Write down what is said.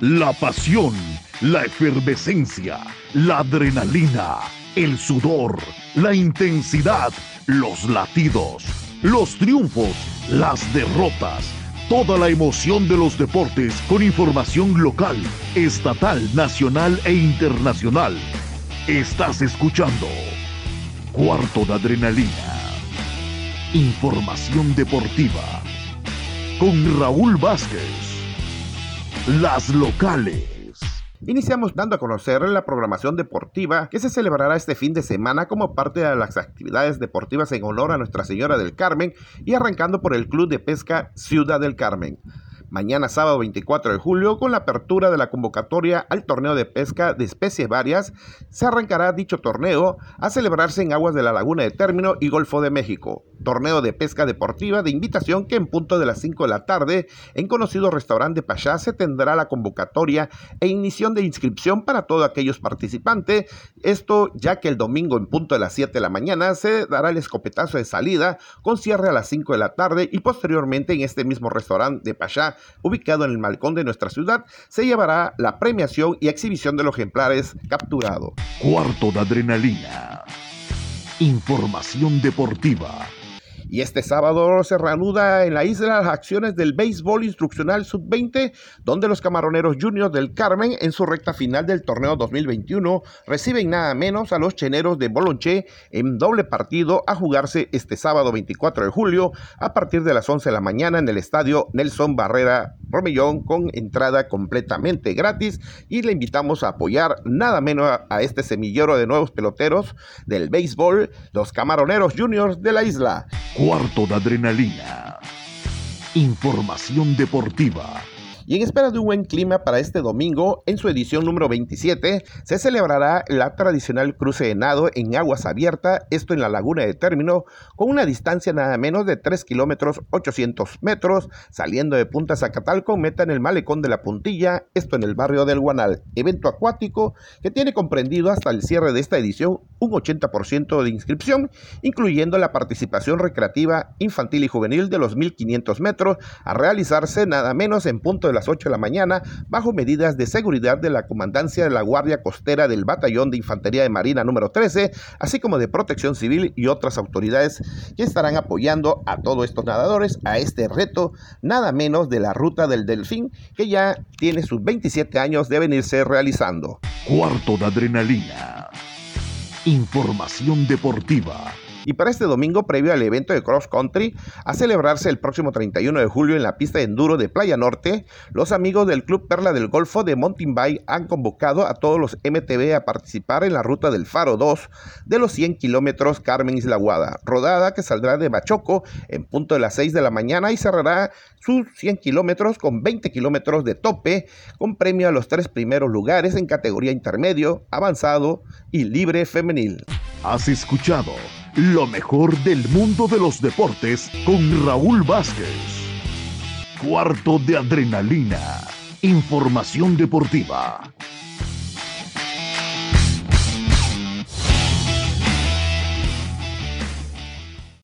la pasión, la efervescencia, la adrenalina, el sudor, la intensidad, los latidos, los triunfos, las derrotas, toda la emoción de los deportes con información local, estatal, nacional e internacional. Estás escuchando Cuarto de Adrenalina. Información deportiva con Raúl Vázquez. Las locales. Iniciamos dando a conocer la programación deportiva que se celebrará este fin de semana como parte de las actividades deportivas en honor a Nuestra Señora del Carmen y arrancando por el Club de Pesca Ciudad del Carmen mañana sábado 24 de julio, con la apertura de la convocatoria al torneo de pesca de especies varias, se arrancará dicho torneo a celebrarse en aguas de la Laguna de Término y Golfo de México. Torneo de pesca deportiva de invitación que en punto de las 5 de la tarde, en conocido restaurante Pachá, se tendrá la convocatoria e inición de inscripción para todos aquellos participantes. Esto ya que el domingo en punto de las 7 de la mañana se dará el escopetazo de salida con cierre a las 5 de la tarde y posteriormente en este mismo restaurante de Pachá ubicado en el Malcón de nuestra ciudad, se llevará la premiación y exhibición de los ejemplares capturados. Cuarto de adrenalina. Información deportiva y este sábado se reanuda en la isla las acciones del béisbol instruccional sub-20, donde los camaroneros juniors del Carmen, en su recta final del torneo 2021, reciben nada menos a los cheneros de Bolonché en doble partido a jugarse este sábado 24 de julio a partir de las 11 de la mañana en el estadio Nelson Barrera Romellón con entrada completamente gratis y le invitamos a apoyar nada menos a, a este semillero de nuevos peloteros del béisbol, los camaroneros juniors de la isla. Cuarto de adrenalina. Información deportiva y en espera de un buen clima para este domingo, en su edición número 27, se celebrará la tradicional cruce de nado en aguas abiertas, esto en la laguna de término, con una distancia nada menos de 3 kilómetros 800 metros, saliendo de Punta Zacatalco, meta en el malecón de la Puntilla, esto en el barrio del Guanal. Evento acuático que tiene comprendido hasta el cierre de esta edición un 80% de inscripción, incluyendo la participación recreativa infantil y juvenil de los 1500 metros, a realizarse nada menos en punto de las 8 de la mañana bajo medidas de seguridad de la Comandancia de la Guardia Costera del Batallón de Infantería de Marina número 13, así como de Protección Civil y otras autoridades que estarán apoyando a todos estos nadadores a este reto, nada menos de la Ruta del Delfín, que ya tiene sus 27 años de venirse realizando. Cuarto de adrenalina. Información deportiva y para este domingo, previo al evento de cross country, a celebrarse el próximo 31 de julio en la pista de enduro de Playa Norte, los amigos del Club Perla del Golfo de Mountain Bay han convocado a todos los MTB a participar en la ruta del Faro 2 de los 100 kilómetros Carmen Isla Guada, rodada que saldrá de Bachoco en punto de las 6 de la mañana y cerrará sus 100 kilómetros con 20 kilómetros de tope, con premio a los tres primeros lugares en categoría intermedio, avanzado y libre femenil. Has escuchado lo mejor del mundo de los deportes con Raúl Vázquez. Cuarto de adrenalina. Información deportiva.